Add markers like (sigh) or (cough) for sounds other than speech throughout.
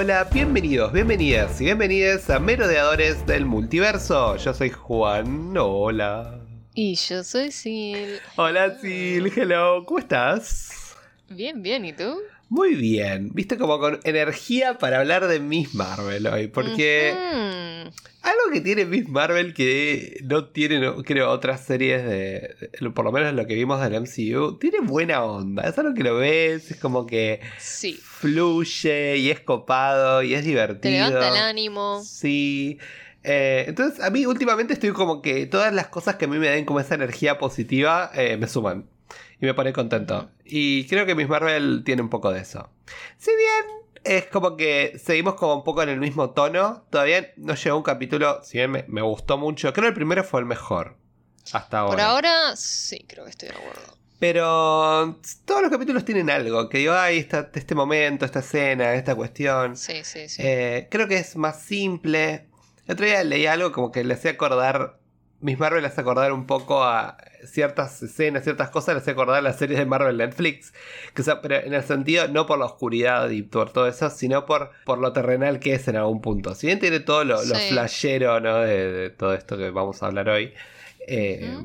Hola, bienvenidos, bienvenidas y bienvenidas a Merodeadores del Multiverso. Yo soy Juan, hola. Y yo soy Sil. Hola Sil, hello, ¿cómo estás? Bien, bien, ¿y tú? Muy bien, viste como con energía para hablar de Miss Marvel hoy, porque. Algo que tiene Miss Marvel que no tiene, no, creo, otras series de, de- por lo menos lo que vimos del MCU, tiene buena onda, es algo que lo ves, es como que Sí. fluye y es copado y es Te divertido. levanta el ánimo. Sí. Eh, entonces, a mí últimamente estoy como que todas las cosas que a mí me den como esa energía positiva eh, me suman. Y me pone contento. Y creo que Miss Marvel tiene un poco de eso. Si bien es como que seguimos como un poco en el mismo tono, todavía no llegó un capítulo, si bien me, me gustó mucho, creo que el primero fue el mejor. Hasta ahora. Por ahora, sí, creo que estoy de acuerdo. Pero todos los capítulos tienen algo, que digo, ay, esta- este momento, esta escena, esta cuestión. Sí, sí, sí. Eh, creo que es más simple. El otro día leí algo como que le hacía acordar. Miss Marvel hace acordar un poco a ciertas escenas, ciertas cosas, le hacía acordar a las series de Marvel Netflix. Que, sea, pero en el sentido, no por la oscuridad y por todo eso, sino por, por lo terrenal que es en algún punto. Si bien tiene todo lo, lo Sí. flashero ¿no? de, de todo esto que vamos a hablar hoy. eh,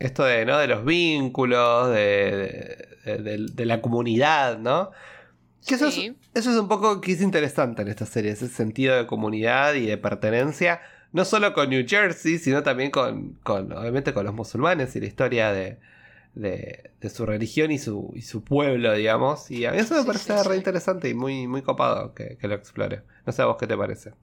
Esto de, ¿no? de los vínculos, de, de- la comunidad, ¿no? Que eso, Sí. es, eso es un poco que es interesante en esta serie, ese sentido de comunidad y de pertenencia, no solo con New Jersey, sino también con, con obviamente, con los musulmanes y la historia de, de, de su religión y su, y su pueblo, digamos. Y a mí eso me Sí, parece sí, re sí. interesante y muy, muy copado que, que lo explore. No sé a vos qué te parece.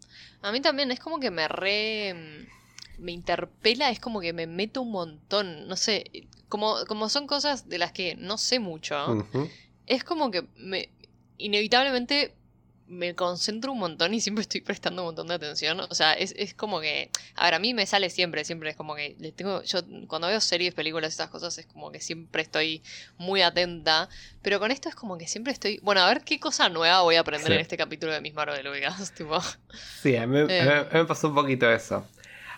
A mí también es como que me re... mm, Me interpela, es como que me meto un montón. No sé, como, como son cosas de las que no sé mucho, es como que me inevitablemente me concentro un montón y siempre estoy prestando un montón de atención. O sea, es, es como que. A ver, a mí me sale siempre, siempre es como que le tengo. Yo cuando veo series, películas, estas cosas, es como que siempre estoy muy atenta. Pero con esto es como que siempre estoy. Bueno, a ver qué cosa nueva voy a aprender Sí. en este capítulo de Miss Marvel, ubicas, (laughs) tipo. Sí, a mí- Eh. a mí me pasó un poquito eso.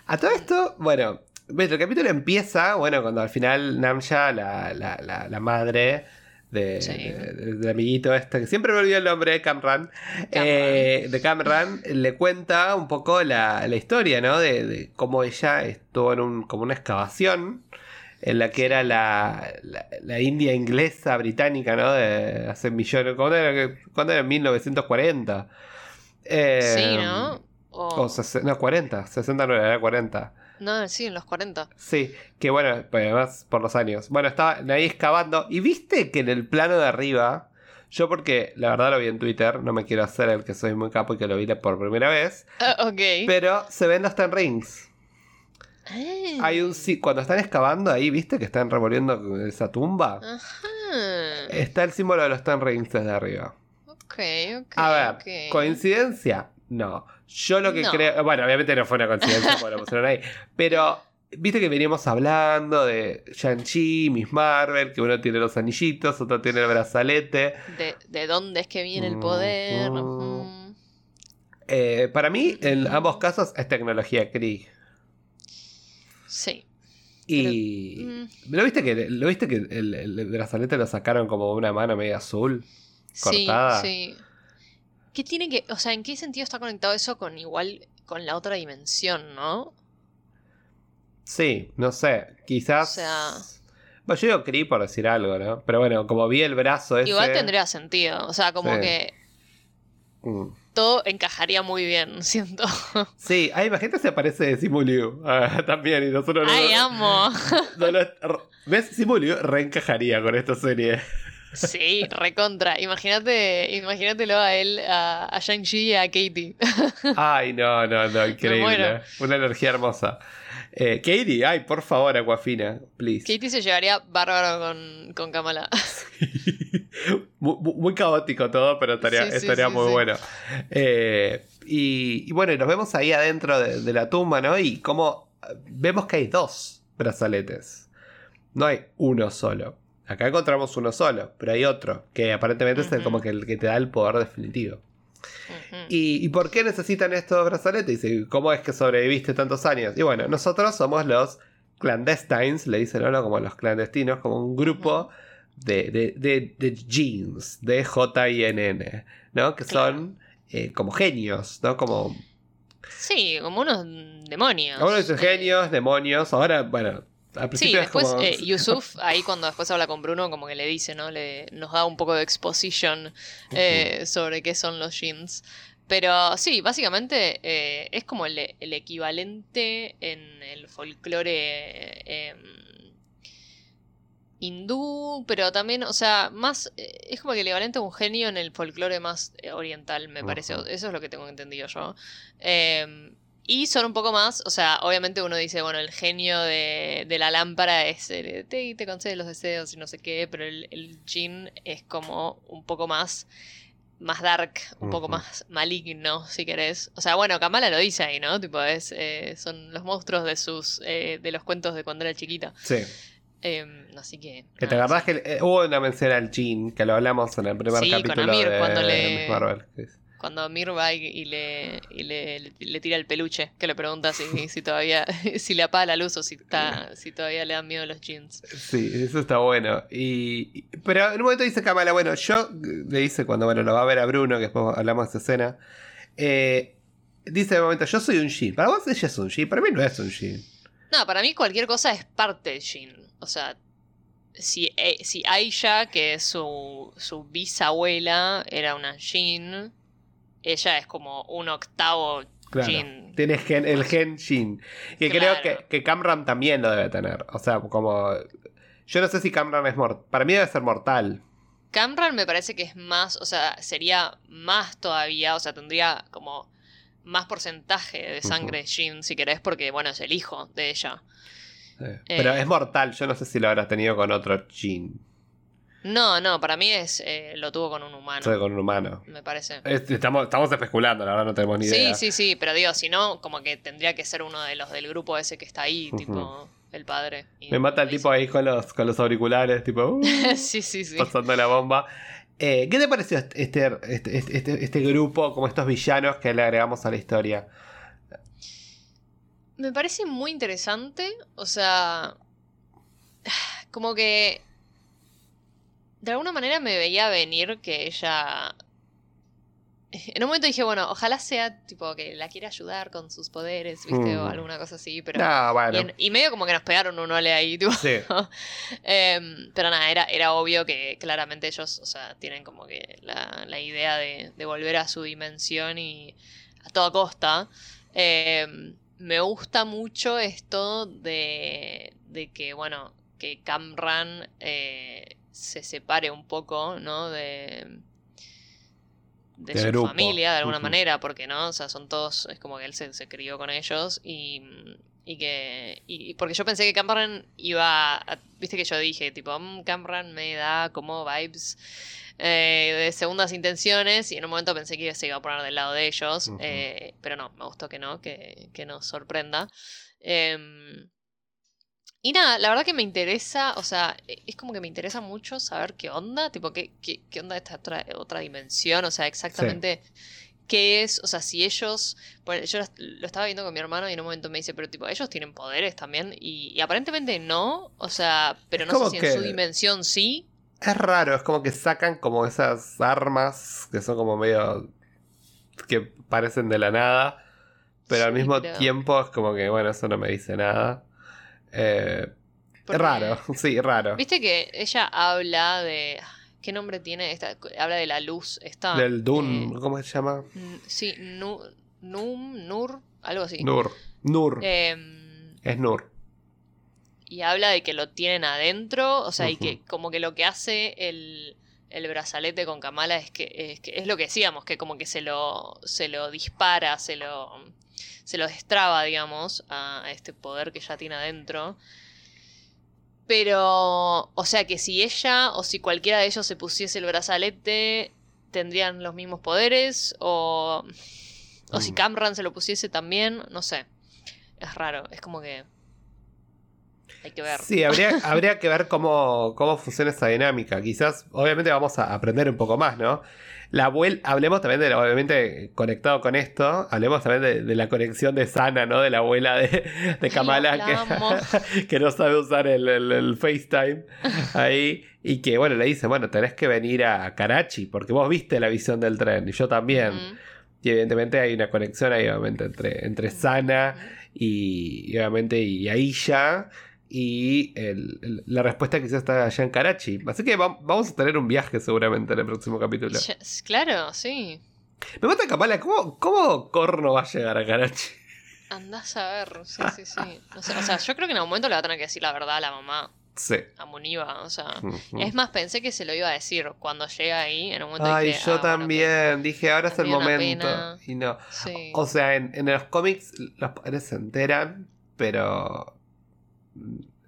A todo esto, bueno, ves, el capítulo empieza, bueno, cuando al final Namja, la, la, la, la madre de, Sí. de- de- amiguito este, que siempre me olvidó el nombre, Camran, eh, de Camran, le cuenta un poco la, la historia, ¿no? De, de cómo ella estuvo en un, como una excavación en la que era la, la, la India inglesa británica, ¿no? De hace millones, ¿cuándo era? ¿Cuándo era? 1940. Eh, sí, ¿no? O- no, 40. 60 no era 40. No, sí, en los 40. Sí, que bueno, pues además por los años. Bueno, estaba ahí excavando. Y viste que en el plano de arriba, yo porque la verdad lo vi en Twitter, no me quiero hacer el que soy muy capo y que lo vi por primera vez. Ah, ok. Pero se ven los Ten Rings. Ah. Hay un sí, cuando están excavando ahí, viste que están revolviendo esa tumba. Ajá. Está el símbolo de los Ten Rings desde arriba. Ok, ok. A ver. ¿coincidencia? No. Yo lo que No. creo. Bueno, obviamente no fue una coincidencia lo pusieron ahí. Pero, viste que veníamos hablando de Shang-Chi, Miss Marvel, que uno tiene los anillitos, otro tiene el brazalete. de, de dónde es que viene el poder. Eh, para mí, en ambos casos, es tecnología Kree. Sí. Y. Mm, ¿Lo viste que, ¿lo viste que el, el brazalete lo sacaron como una mano media azul? sí, Cortada. sí. ¿Qué tiene que, o sea, en qué sentido está conectado eso con igual, con la otra dimensión, no? Sí, no sé. Quizás. O sea- Bueno, yo digo Kree por decir algo, ¿no? Pero bueno, como vi el brazo ese. Igual tendría sentido, o sea, como Sí. que Mm. todo encajaría muy bien, (laughs) siento. Sí, ay, imagínate si aparece Simu Liu ah, también y nosotros no, Ay, amo. (laughs) no ¿Ves? Simu Liu reencajaría con esta serie. Sí, recontra. Imagínate, imagínatelo a él, a, a Shang-Chi y a Katie. (laughs) Ay, no, no, no, increíble. muero. Una energía hermosa. Eh, Katie, ay, por favor, Aquafina, please. Katie se llevaría bárbaro con, con Kamala. (laughs) muy, muy- muy caótico todo, pero estaría, Sí, sí, estaría muy sí. bueno. Eh, y, y bueno, nos vemos ahí adentro de, de la tumba, ¿no? Y como vemos que hay dos brazaletes. No hay uno solo. Acá encontramos uno solo, pero hay otro, que aparentemente es como que el que te da el poder definitivo. ¿Y, y por qué necesitan estos brazaletes? Dice, ¿cómo es que sobreviviste tantos años? Y bueno, nosotros somos los clandestines, le dicen ahora como los clandestinos, como un grupo de, de, de, de jeans, de J-I-N-N, ¿no? Que Claro. son eh, como genios, ¿no? Como... Sí, como unos demonios. Ahora dicen Eh, genios, demonios, ahora, bueno, al Sí, es después como... eh, (laughs) Yusuf, ahí cuando después habla con Bruno, como que le dice, ¿no? Le, nos da un poco de exposition eh, sobre qué son los jeans. Pero sí, básicamente eh, es como el, el equivalente en el folclore eh, hindú, pero también, o sea, más es como que el equivalente a un genio en el folclore más oriental, me parece. Eso es lo que tengo entendido yo. Y son un poco más, o sea, obviamente uno dice, bueno, el genio de, de la lámpara es el, te, te concede los deseos y no sé qué, pero el, el jin es como un poco más, más dark, un poco más maligno, si querés. O sea, bueno, Kamala lo dice ahí, ¿no? Tipo, es, eh, son los monstruos de sus, eh, de los cuentos de cuando era chiquita. Sí. Eh, así que... Que te acordás que eh, hubo una mención al Jin, que lo hablamos en el primer Sí, con capítulo Amir, de, cuando le- Marvel. Cuando Mir va y, y le, y le, le tira el peluche, que le pregunta si, (laughs) si todavía, (laughs) si le apaga la luz o si está, si todavía le dan miedo los jeans. Sí, eso está bueno. Y, pero en un momento dice Kamala, bueno, yo le dice cuando bueno, lo va a ver a Bruno, que después hablamos de esa escena. eh, dice de momento, yo soy un Jin. Para vos ella es un Jin, para mí no es un Jin. No, para mí cualquier cosa es parte del Jin. O sea, si, eh, si Aisha, que es su, su bisabuela, era una Jin, ella es como un octavo Claro. Jin. Tiene gen- el gen Jin. Que creo Claro. que, que Camran también lo debe tener. O sea, como. Yo no sé si Camran es mortal. Para mí debe ser mortal. Camran me parece que es más, o sea, sería más todavía, o sea, tendría como más porcentaje de sangre Jin, si querés, porque, bueno, es el hijo de ella. Eh, Pero Eh. es mortal. Yo no sé si lo habrás tenido con otro Jin. No, no, para mí es eh, lo tuvo con un humano, sea, con un humano. me parece. Es- Estamos, estamos especulando, la verdad no tenemos ni Sí, idea. sí, sí, pero digo, si no, como que tendría que ser uno de los del grupo ese que está ahí, tipo el padre. Y Me mata el tipo ahí con los, con los auriculares, tipo, uh, (laughs) sí, sí, sí. pasando la bomba. Eh, ¿Qué te pareció este, este, este, este- este grupo, como estos villanos que le agregamos a la historia? Me parece muy interesante, o sea, (sighs) como que de alguna manera me veía venir que ella... En un momento dije, bueno, ojalá sea tipo que la quiera ayudar con sus poderes, ¿viste? O Mm. alguna cosa así, pero... Y, bueno. en- y medio como que nos pegaron un ole ahí, tipo... Sí. (laughs) Em, pero nada, era, era obvio que claramente ellos, o sea, tienen como que la, la idea de, de volver a su dimensión y a toda costa. Em, me gusta mucho esto de, de que, bueno, que Camran eh, se separe un poco, ¿no? De, de su grupo. familia, de alguna manera, porque, ¿no? O sea, son todos, es como que él se, se crió con ellos y, y que... Y, porque yo pensé que Camran iba... a- Viste que yo dije, tipo, "Mm, Camran me da como vibes eh, de segundas intenciones y en un momento pensé que se iba a poner del lado de ellos, eh, pero no, me gustó que no, que, que nos sorprenda. Em, y nada, la verdad que me interesa, o sea, e- es como que me interesa mucho saber qué onda, tipo, qué, qué, qué onda esta otra, otra dimensión, o sea, exactamente qué es, o sea, si ellos, bueno, yo lo estaba viendo con mi hermano y en un momento me dice, pero tipo, ellos tienen poderes también, y, y aparentemente no, o sea, pero no sé si en su dimensión sí. Es raro, es como que sacan como esas armas que son como medio. que parecen de la nada. Pero al mismo pero- tiempo es como que, bueno, eso no me dice nada. Eh, porque- raro, (laughs) sí, raro. Viste que ella habla de... ¿Qué nombre tiene? Esta, habla de la luz. Esta, Del Dun, eh, ¿cómo se llama? sí, Nu- Num, Nur, algo así. Nur. Nur. Em, Es Nur. y habla de que lo tienen adentro, o sea, y que como que lo que hace el, el brazalete con Kamala es que, es que es lo que decíamos, que como que se lo, se lo dispara, se lo, se lo destraba, digamos, a, a este poder que ya tiene adentro. Pero, o sea que si ella o si cualquiera de ellos se pusiese el brazalete, tendrían los mismos poderes, o, o si Mm. Camran se lo pusiese también, no sé. Es raro, es como que... Hay que ver. Sí, habría, habría que ver cómo, cómo funciona esa dinámica. Quizás, obviamente, vamos a aprender un poco más, ¿no? La abuela, hablemos también de, obviamente, conectado con esto, hablemos también de, de la conexión de Sana, ¿no? De la abuela de, de Kamala que, (laughs) que no sabe usar el, el- el FaceTime ahí. Y que, bueno, le dice, bueno, tenés que venir a Karachi porque vos viste la visión del tren y yo también. Y evidentemente hay una conexión ahí, obviamente, entre, entre Sana y, y obviamente y Aisha. Y el- el- la respuesta quizás está allá en Karachi. Así que va- vamos a tener un viaje seguramente en el próximo capítulo. Claro, sí. Me mata Kamala, ¿cómo, ¿cómo Corno va a llegar a Karachi? Andás a ver, sí, sí, sí. No sé, o sea, yo creo que en algún momento le va a tener que decir la verdad a la mamá, Sí. a Muniva. O sea, es más, pensé que se lo iba a decir cuando llega ahí. En un momento Ay, dije, yo "Ah, bueno, también. Dije, ahora es el momento. pena. Y no. Sí. O sea, en, en los cómics los padres se enteran, pero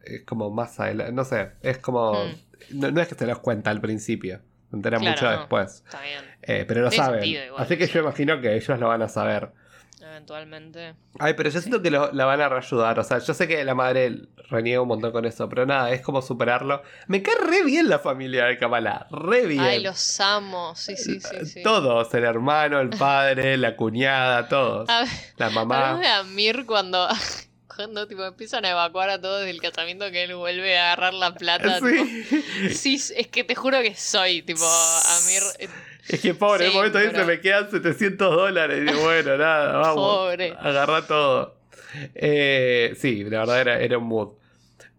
es como más adelante. No sé, es como. Hmm. No, no es que se los cuenta al principio, se enteran Claro, mucho no. después. Está bien, Eh, pero lo Tiene saben. igual, Así que yo imagino que ellos lo van a saber. eventualmente. Ay, pero yo siento que lo- la van a reayudar. O sea, yo sé que la madre reniega un montón con eso, pero nada, es como superarlo. Me cae re bien la familia de Kamala. Re bien. Ay, los amo. Sí, sí, sí. sí. Todos, el hermano, el padre, la cuñada, todos. A ver, La mamá. hablamos de Amir cuando, cuando tipo, empiezan a evacuar a todos del casamiento que él vuelve a agarrar la plata. Sí. tipo, sí, es que te juro que soy, tipo, Amir. eh, Es que pobre, en Sí, el momento dice me quedan 700 dólares. Y bueno, nada, (laughs) vamos. Pobre. Agarra todo. Eh, sí, la verdad era, era un mood.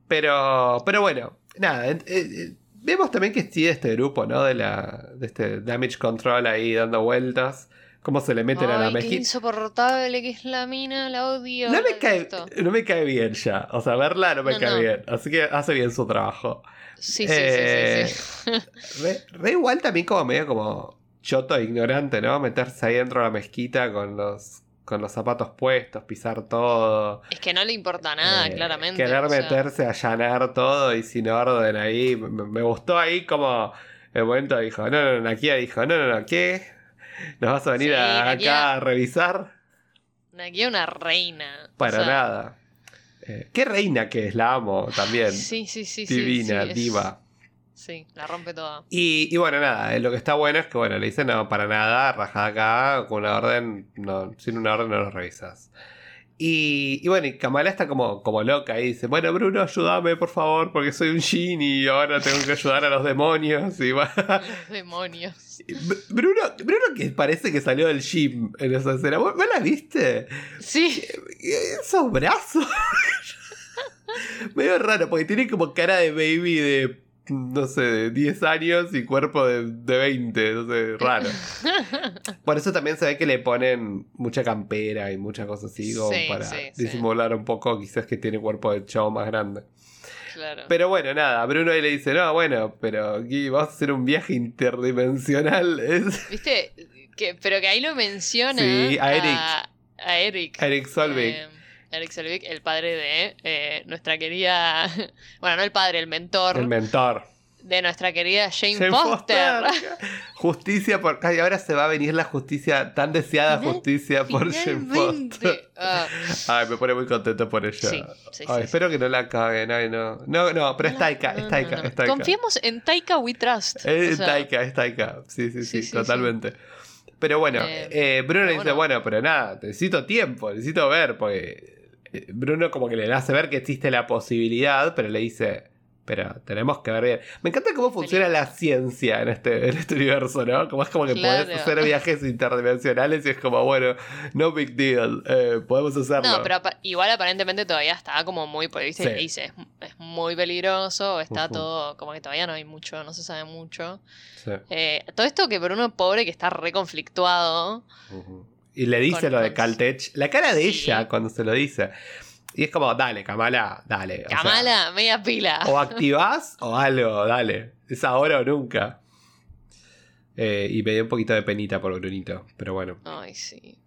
Pero, pero bueno, nada. eh, eh, vemos también que sigue este grupo, ¿no? De, la, de este Damage Control ahí dando vueltas. Cómo se le meten a la Ay, mezquita. insoportable que es la mina, la odio. No me, cae, detesto. no me cae bien ya. O sea, verla no me No, cae no. bien. Así que hace bien su trabajo. Sí, sí, Eh, sí, sí, (laughs) sí. Re, re igual también como medio como choto e ignorante, ¿no? Meterse ahí dentro de la mezquita con los, con los zapatos puestos, pisar todo. Es que no le importa nada, eh, claramente. Querer o sea, meterse, allanar todo y sin orden ahí. Me, me gustó ahí como el momento dijo, no, no, no, aquí dijo, no, no, no, ¿qué? ¿Nos vas a venir Sí, a- Nakia- acá a revisar? Aquí una reina. o Para sea, nada. Eh, qué reina que es, la amo también. Sí, sí, sí. Divina, sí, es- diva. Sí, la rompe toda. Y, y bueno, nada, eh, lo que está bueno es que, bueno, le dicen, no, para nada, rajada acá, con una orden, no, sin una orden no lo revisas. Y, y bueno, y Kamala está como, como loca y dice, bueno, Bruno, ayúdame, por favor, porque soy un genie y ahora tengo que ayudar a los demonios. Y va- (laughs) Los demonios. Br- Bruno, Bruno que parece que salió del gym en esa escena. ¿Vos, vos la viste? Sí, Esos brazos. (laughs) Medio raro, porque tiene como cara de baby de, no sé, de 10 años y cuerpo de, de 20, no sé, raro. (laughs) Por eso también se ve que le ponen mucha campera y muchas cosas así, como Sí, para sí, sí. disimular un poco, quizás que tiene cuerpo de chavo más grande. claro. Pero bueno, nada, Bruno ahí le dice, no, bueno, pero aquí vamos a hacer un viaje interdimensional. Es (laughs) ¿Viste? Que, pero que ahí lo menciona Sí, a Eric. A, Eric. Eric Solvig. Eh, Eric Selvig, el padre de eh, nuestra querida. (laughs) Bueno, no el padre, el mentor el mentor. de nuestra querida Jane, Jane Foster. Justicia por. Ay, ahora se va a venir la justicia, tan deseada Final- justicia por Jane Finalmente. Foster. Ah, Ay, me pone muy contento por ella. Sí, sí, Ay, sí, espero que no la caguen. Ay, no. No, no, pero es Taika, no, es Taika, es Taika. Confiemos en Taika We Trust. Es o sea, Taika, es Taika. Sí, sí, sí, Sí, sí, totalmente. Pero bueno, Eh, eh, Bruno le pero dice, bueno. bueno, pero nada, necesito tiempo, necesito ver, porque Bruno como que le hace ver que existe la posibilidad, pero le dice, pero tenemos que ver bien. Me encanta cómo funciona la ciencia en este, en este universo, ¿no? Como es como que Claro. podés hacer viajes interdimensionales y es como, bueno, no big deal, eh, podemos hacerlo. No, pero igual aparentemente todavía está como muy, viste, Sí. dice, es, es muy peligroso, está todo, como que todavía no hay mucho, no se sabe mucho. Sí. Eh, todo esto que Bruno pobre que está re conflictuado. Ujú. Y le dice lo de Caltech. La cara de Sí. ella cuando se lo dice. Y es como, dale, Kamala, dale. o sea, Kamala, media pila. (laughs) o activás o algo, dale. Es ahora o nunca. Eh, y me dio un poquito de penita por Brunito, pero bueno. Ay, sí.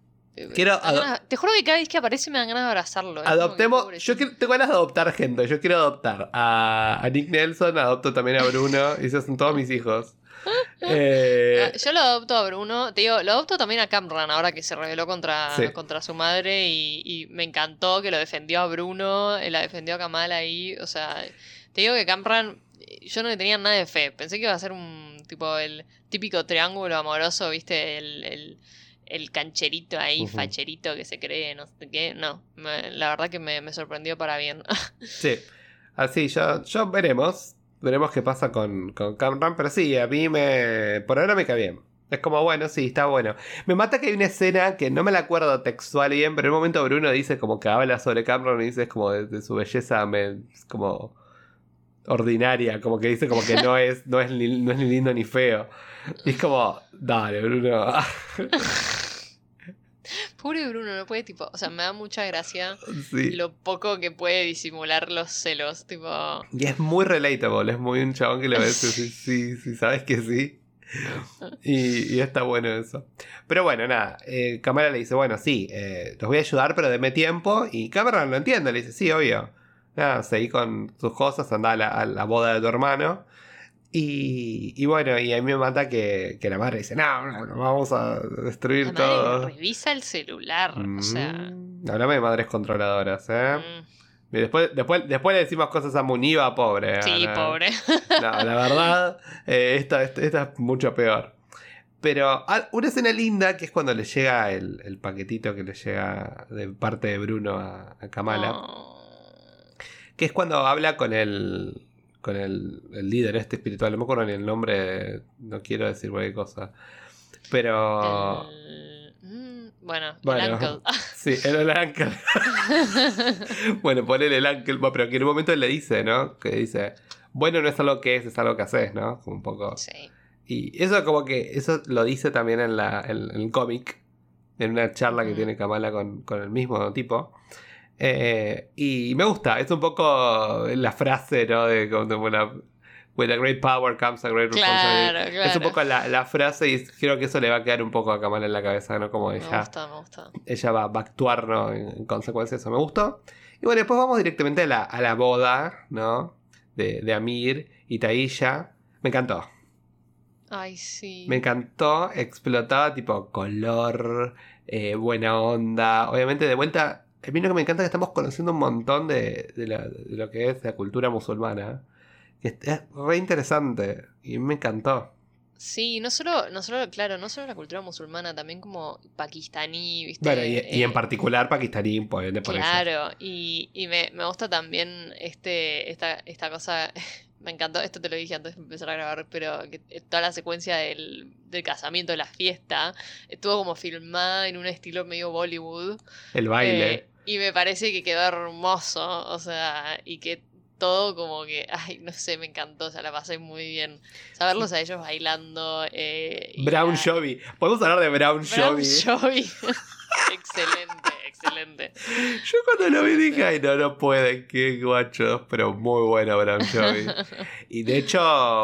Quiero ganas- te juro que cada vez que aparece me dan ganas de abrazarlo. que Adoptemos. Yo quiero- tengo ganas de adoptar gente. Yo quiero adoptar a, a Nick Nelson, adopto también a Bruno. y esos son todos mis hijos. (laughs) Eh, Ah, Yo lo adopto a Bruno, te digo, lo adopto también a Camran ahora que se rebeló contra, Sí. contra su madre y, y me encantó que lo defendió a Bruno, eh, la defendió a Kamala ahí, o sea, te digo que Camran, eh, yo no le tenía nada de fe, pensé que iba a ser un tipo el típico triángulo amoroso, viste, el, el, el cancherito ahí, facherito que se cree, no sé qué, no, me- la verdad que me, me sorprendió para bien. (laughs) Sí, así, yo, yo veremos. Veremos qué pasa con, con Camran. Pero sí, a mí me. Por ahora me cae bien. Es como, bueno, sí, está bueno. Me mata que hay una escena que no me la acuerdo textual bien, pero en un momento Bruno dice como que habla sobre Cameron y dice como de, su belleza me, como ordinaria, como que dice como que no es, no es, ni, no es ni lindo ni feo. Y es como, dale, Bruno. (laughs) (laughs) Pobre Bruno, no puede, tipo, o sea, me da mucha gracia sí. lo poco que puede disimular los celos, tipo... Y es muy relatable, es muy un chabón que le ves sí, sí, sí, sabes que sí. Y, y está bueno eso. Pero bueno, nada, eh, Cámara le dice, bueno, sí, eh, los voy a ayudar, pero deme tiempo. Y Cameron lo entiende, le dice, sí, obvio. Nada, seguí con tus cosas, anda a la, a la boda de tu hermano. Y, y bueno, y a mí me mata que, que la madre dice, no, no, no, vamos a destruir La madre todo. revisa el celular, o sea... Mm, Hablame de madres controladoras, ¿eh? mm, Y después, después, después le decimos cosas a Muniva, pobre. Sí, ¿no? pobre. (laughs) No, la verdad, eh, esta, esta, esta es mucho peor. Pero ah, una escena linda que es cuando le llega el, el paquetito que le llega de parte de Bruno a, a Kamala. Oh. Que es cuando habla con el. Con el, el líder este espiritual. No me acuerdo ni el nombre. No quiero decir cualquier cosa. Pero. El- mm, Bueno, Bueno. (laughs) el uncle. Sí, era el ángel. bueno, ponele el. Bueno, pero que en un momento él le dice, ¿no? Que dice. Bueno, no es algo que es, es algo que haces, ¿no? Como un poco. sí. Y eso como que, eso lo dice también en, la, en, en el cómic, en una charla que tiene Kamala con, con el mismo tipo. Eh, y me gusta, es un poco la frase, ¿no? De como una, With a great power comes a great responsibility. Claro, claro. Es un poco la, la frase y creo que eso le va a quedar un poco a Kamala en la cabeza, ¿no? Como Me ella, gusta, me gusta. ella va, va a actuar, ¿no? En, en consecuencia de eso, me gustó. Y bueno, después vamos directamente a la, a la boda, ¿no? De, de Amir y Taisha. Me encantó. Ay, sí. Me encantó, explotaba tipo color, eh, buena onda. Obviamente, de vuelta, a mí lo que me encanta es que estamos conociendo un montón de, de la- de lo que es la cultura musulmana. Que es, re interesante y me encantó. Sí, no solo, no solo, claro, no solo la cultura musulmana, también como pakistaní, ¿viste? Bueno, y, y en Eh, particular pakistaní, por ende, por eso. Claro, y, y me, me gusta también este, esta, esta cosa, (laughs) me encantó, esto te lo dije antes de empezar a grabar, pero que eh, toda la secuencia del, del casamiento, de la fiesta, estuvo como filmada en un estilo medio Bollywood. El baile. eh, y me parece que quedó hermoso, o sea, y que todo como que, ay, no sé, me encantó, o sea, la pasé muy bien. Saberlos a ellos bailando. Eh, Brown la- Jovi. Podemos hablar de Brown, Brown Jovi. Jovi. (laughs) excelente, excelente. Yo cuando lo vi dije, ay, no, no pueden, qué guachos, pero muy bueno Brown Jovi. (laughs) Y de hecho,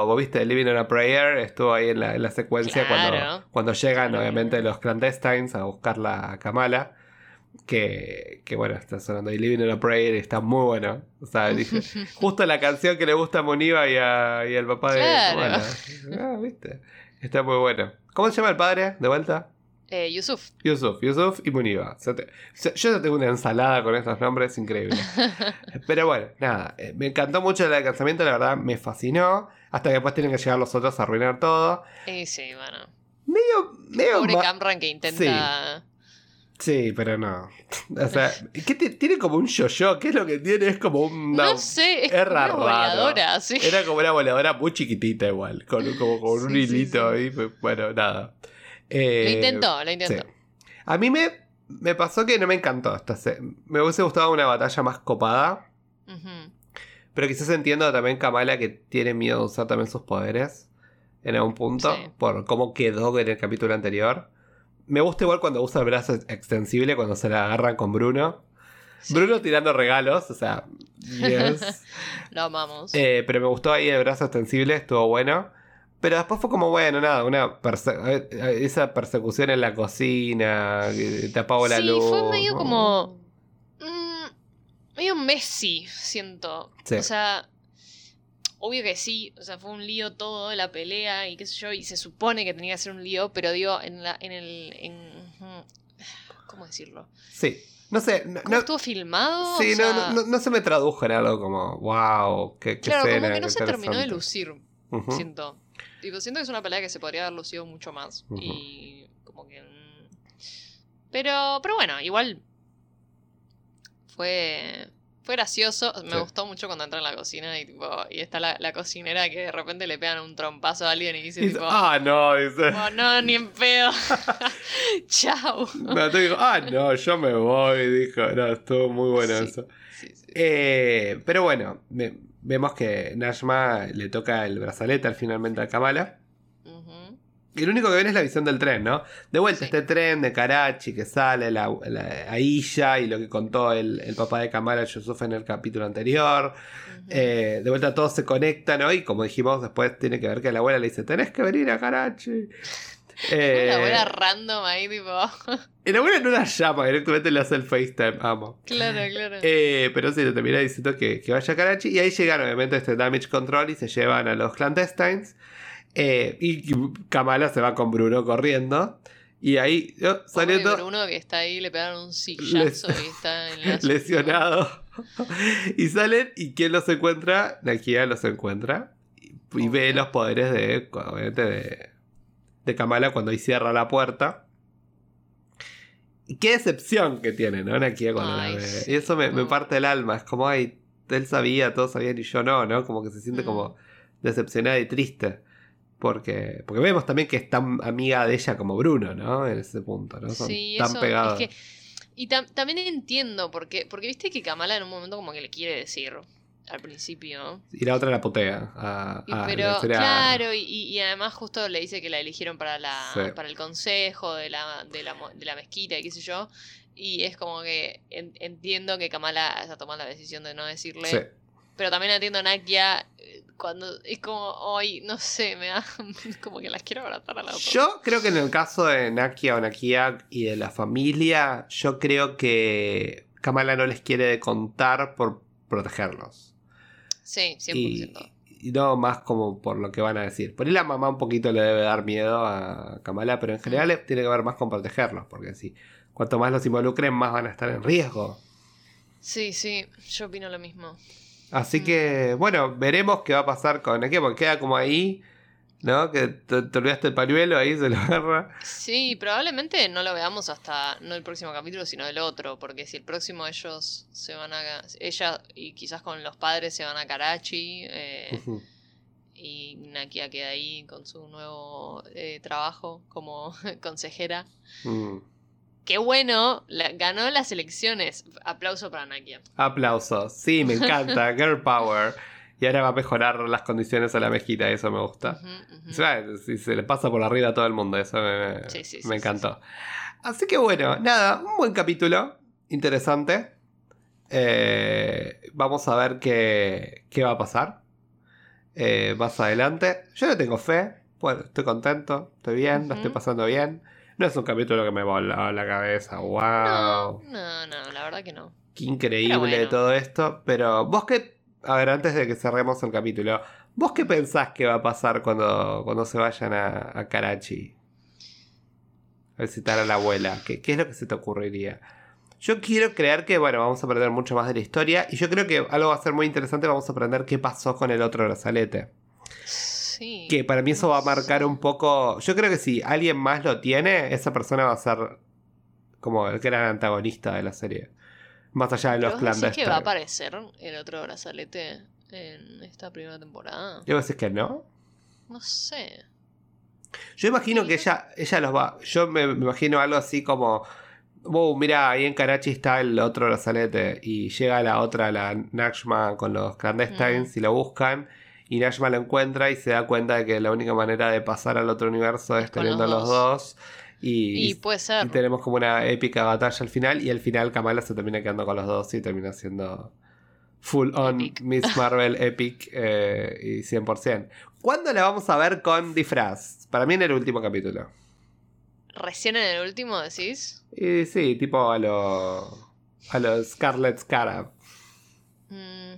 vos viste Living on a Prayer, estuvo ahí en la, en la secuencia Claro. cuando, cuando llegan, obviamente, los clandestines a buscarla a Kamala. Que, que bueno, está sonando ahí Living on a Prayer está muy bueno. O sea, dije, (laughs) justo la canción que le gusta a Moniva y, a- y al papá de Claro. Kamala. Ah, viste. Está muy bueno. ¿Cómo se llama el padre? De vuelta. Eh, Yusuf. Yusuf, Yusuf y Muniva. O sea, te- yo ya tengo una ensalada con estos nombres increíble. (laughs) Pero bueno, nada. eh, Me encantó mucho el casamiento, la verdad me fascinó. Hasta que después tienen que llegar los otros a arruinar todo. Y sí, bueno. Medio. medio Pobre Camran que intenta. Sí, pero no. O sea, ¿qué te- tiene como un yo-yo. ¿Qué es lo que tiene? Es como un. No, sé, es como una voladora, sí. Era como una voladora muy chiquitita igual. Con, como con un Sí, sí, hilito sí. ahí. pues, Bueno, nada. Lo Eh, intentó, lo intentó. Sí. A mí me, me pasó que no me encantó esta Me hubiese gustado una batalla más copada. Pero quizás entiendo también Kamala que tiene miedo de usar también sus poderes. En algún punto. Sí. Por cómo quedó en el capítulo anterior. Me gusta igual cuando usa el brazo extensible. Cuando se la agarran con Bruno. Sí, Bruno tirando regalos. O sea, yes. (laughs) Lo amamos. Eh, pero me gustó ahí el brazo extensible. Estuvo bueno. Pero después fue como, bueno, nada, una perse- eh, esa persecución en la cocina, apago la sí, luz. fue medio como. mm, medio Messi, siento. Sí. O sea. Obvio que sí, o sea, fue un lío todo, la pelea y qué sé yo, y se supone que tenía que ser un lío, pero digo, en la, en el, en, ¿cómo decirlo? Sí. No sé, no, ¿Cómo no- estuvo filmado? sí, O no, sea, no, no- no se me tradujo en algo como, wow, qué, qué claro, escena, como que no se terminó de interesante". lucir, siento. Tipo, siento que es una pelea que se podría haber lucido mucho más. Y como que. mm, Pero, pero bueno, igual. Fue. Fue gracioso. Me Sí. gustó mucho cuando entra en la cocina y tipo, y está la, la cocinera que de repente le pegan un trompazo a alguien y dice Y tipo, ah, no, dice. "Oh, no, ni en pedo. Chao. No, te digo, ah, no, yo me voy, dijo. No, estuvo muy bueno Sí. eso. Sí, sí. Eh, pero bueno, ve- vemos que Najma le toca el brazalete al finalmente a Kamala. Y lo único que ven es la visión del tren, ¿no? De vuelta, Sí. este tren de Karachi que sale, la, la Aisha y lo que contó el, el papá de Kamala, Yusuf, en el capítulo anterior. Eh, de vuelta todo se conecta, ¿no? Y como dijimos, después tiene que ver que la abuela le dice, tenés que venir a Karachi. (laughs) Eh, La abuela random ahí, tipo. (laughs) y la abuela no la llama, directamente le hace el FaceTime, amo. claro, claro. Eh, pero sí, le termina diciendo que, que vaya a Karachi. Y ahí llegan, obviamente, este Damage Control y se llevan a los clandestines. Eh, y Kamala se va con Bruno corriendo. Y ahí, oh, Pobre saliendo Bruno que está ahí, le pegaron un sillazo y está en la (laughs) lesionado. y salen, y ¿quién los encuentra? Nakia los encuentra. Y, y ve los poderes de, obviamente, de, de Kamala cuando ahí cierra la puerta. Y qué decepción que tiene, ¿no? Nakia cuando Ay, la ve. sí, y eso me, parte el alma. Es como, ay, él sabía, todos sabían y yo no, ¿no? Como que se siente Mm. como decepcionada y triste. Porque, porque vemos también que es tan amiga de ella como Bruno, ¿no? En ese punto, ¿no? Son Sí, tan eso, pegados. es que. Y tam- también entiendo, porque, porque viste que Kamala en un momento como que le quiere decir al principio. Y la otra la putea. A, a- pero, claro, y, y además justo le dice que la eligieron para la Sí. para el consejo de la, de, la, de la mezquita y qué sé yo. Y es como que en- entiendo que Kamala haya tomado la decisión de no decirle. Sí. Pero también entiendo a Nakia cuando es como, hoy, no sé, me da (laughs) como que las quiero abrazar a las dos. Yo creo que en el caso de Nakia o Nakia y de la familia, yo creo que Kamala no les quiere contar por protegerlos. Sí, 100%. Y, y no más como por lo que van a decir. Por ahí la mamá un poquito le debe dar miedo a Kamala, pero en general Mm. tiene que ver más con protegerlos, porque si cuanto más los involucren, más van a estar en riesgo. Sí, sí, yo opino lo mismo. Así Mm. que, bueno, veremos qué va a pasar con Nakia, porque queda como ahí, ¿no? Que te, te olvidaste el pañuelo, ahí se lo agarra. Sí, probablemente no lo veamos hasta no el próximo capítulo, sino el otro, porque si el próximo ellos se van a ella y quizás con los padres se van a Karachi eh, y Nakia queda ahí con su nuevo eh, trabajo como (laughs) consejera. Mm. Qué bueno, la- ganó las elecciones. Aplauso para Nakia. Aplausos. Sí, me encanta. (laughs) Girl Power. Y ahora va a mejorar las condiciones a la mezquita, eso me gusta. Si se le pasa por arriba a todo el mundo, eso me, me- Sí, sí, sí, me sí, encantó. Así que bueno, nada, un buen capítulo. Interesante. Eh, vamos a ver qué, qué va a pasar eh, más adelante. Yo le tengo fe. Bueno, estoy contento, estoy bien, lo estoy pasando bien. No es un capítulo que me voló la cabeza. ¡Wow! No, no, no, la verdad que no. Qué increíble bueno. todo esto. Pero vos qué. A ver, antes de que cerremos el capítulo, ¿vos qué pensás que va a pasar cuando, cuando se vayan a, a Karachi? A visitar a la abuela. ¿Qué, qué es lo que se te ocurriría? Yo quiero creer que, bueno, vamos a aprender mucho más de la historia. Y yo creo que algo va a ser muy interesante. Vamos a aprender qué pasó con el otro brazalete. Sí. Que para mí eso va a marcar un poco. Yo creo que si alguien más lo tiene, esa persona va a ser como el gran antagonista de la serie. Más allá de los ¿Pero vos decís que va a clandestinos. aparecer el otro brazalete en esta primera temporada? ¿Yo decís que no? No sé. Yo imagino que ella, ella los va. Yo me, me imagino algo así como. "Oh, mira, ahí en Karachi está el otro brazalete. Y llega la otra, la Najma, con los clandestines y lo buscan. Y Najma lo encuentra y se da cuenta de que la única manera de pasar al otro universo es teniendo los los dos. Y, Y puede ser. y tenemos como una épica batalla al final. Y al final Kamala se termina quedando con los dos y termina siendo full on Epic. (laughs) Miss Marvel epic eh, y 100%. ¿Cuándo la vamos a ver con disfraz? Para mí en el último capítulo. Recién en el último decís. Y sí, tipo a lo. a los Scarlet Scarab. Mm,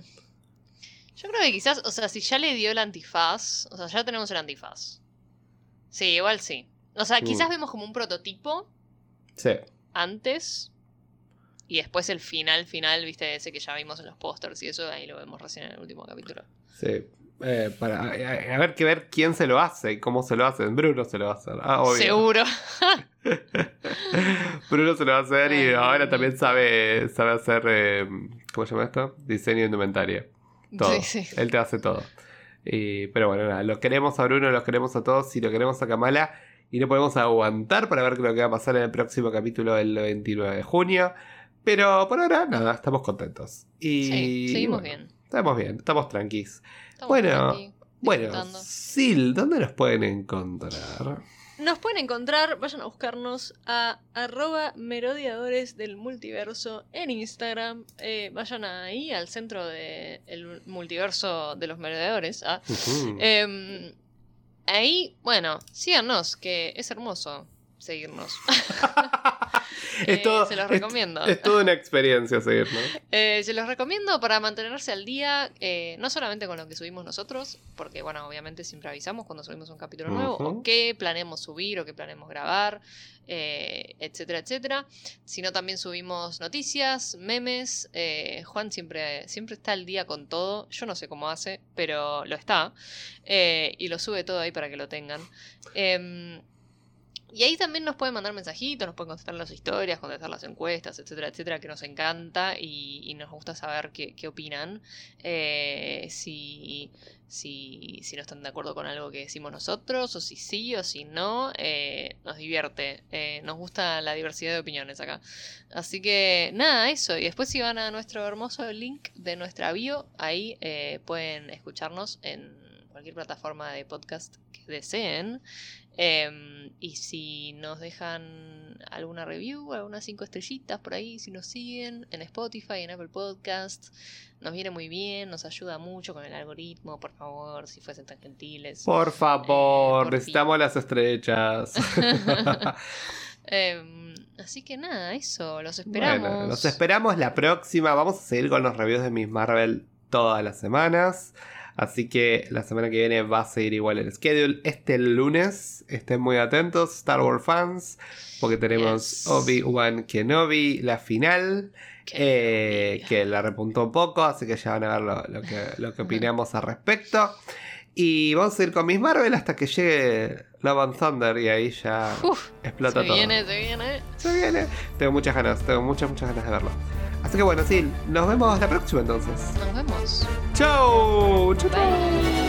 Yo creo que quizás, o sea, si ya le dio el antifaz, o sea, ya tenemos el antifaz. Sí, igual sí. O sea, quizás Mm. vemos como un prototipo Sí. antes y después el final, final, viste, ese que ya vimos en los pósters y eso, ahí lo vemos recién en el último capítulo. Sí. Eh, para, a, a- a ver que ver quién se lo hace y cómo se lo hace. Bruno se lo va a hacer. Ah, obvio. Seguro. (laughs) Bruno se lo va a hacer y ahora también sabe, sabe hacer eh, ¿cómo se llama esto? Diseño de indumentaria. Todo. Sí, sí. Él te hace todo. Y- pero bueno, nada, lo queremos a Bruno, los queremos a todos y lo queremos a Kamala. Y no podemos aguantar para ver lo que va a pasar en el próximo capítulo del 29 de junio. Pero por ahora, nada, estamos contentos. Y Sí, seguimos bueno, bien. Estamos bien, estamos tranquis. Estamos Bueno, tranqui, Bueno. Sil, ¿dónde nos pueden encontrar? Nos pueden encontrar, vayan a buscarnos a arroba merodiadores del multiverso en Instagram. Eh, vayan ahí al centro del multiverso de los merodeadores. ah. Em, ahí, bueno, síganos, que es hermoso seguirnos. (laughs) Es Eh, todo- se los es- recomiendo. Es, toda una experiencia seguirnos. (laughs) Eh, se los recomiendo para mantenerse al día, eh, no solamente con lo que subimos nosotros, porque bueno, obviamente siempre avisamos cuando subimos un capítulo nuevo, o qué planeamos subir, o qué planeamos grabar, etcétera, etcétera, sino también subimos noticias, memes, Juan siempre, siempre está al día con todo, yo no sé cómo hace, pero lo está, y lo sube todo ahí para que lo tengan. Y ahí también nos pueden mandar mensajitos, nos pueden contestar las historias, contestar las encuestas, etcétera, etcétera, que nos encanta y, nos gusta saber qué, opinan. Eh, si, si, si no están de acuerdo con algo que decimos nosotros, o si sí o si no, eh, nos divierte. Eh, nos gusta la diversidad de opiniones acá. Así que nada, eso. Y después si van a nuestro hermoso link de nuestra bio, ahí pueden escucharnos en cualquier plataforma de podcast que deseen. Em, y si nos dejan alguna review, algunas cinco estrellitas por ahí, si nos siguen en Spotify, en Apple Podcast, nos viene muy bien, nos ayuda mucho con el algoritmo, por favor, si fuesen tan gentiles. Por favor, Eh, por necesitamos fin. las estrellas. (laughs) (laughs) Em, así que nada, eso, los esperamos. Bueno, los esperamos la próxima. Vamos a seguir con los reviews de Miss Marvel todas las semanas. Así que la semana que viene va a seguir igual el schedule. Este lunes, estén muy atentos, Star Wars fans, porque tenemos Yes. Obi-Wan Kenobi, la final, eh, que la repuntó un poco, así que ya van a ver lo, lo que, lo que (laughs) opinamos al respecto. Y vamos a ir con Miss Marvel hasta que llegue Love and Thunder y ahí ya Uf, explota se todo. viene, se viene. Se viene. Tengo muchas ganas, tengo muchas, muchas ganas de verlo. Así que bueno, sí, nos vemos la próxima entonces. Nos vemos. ¡Chau! ¡Chau! chau.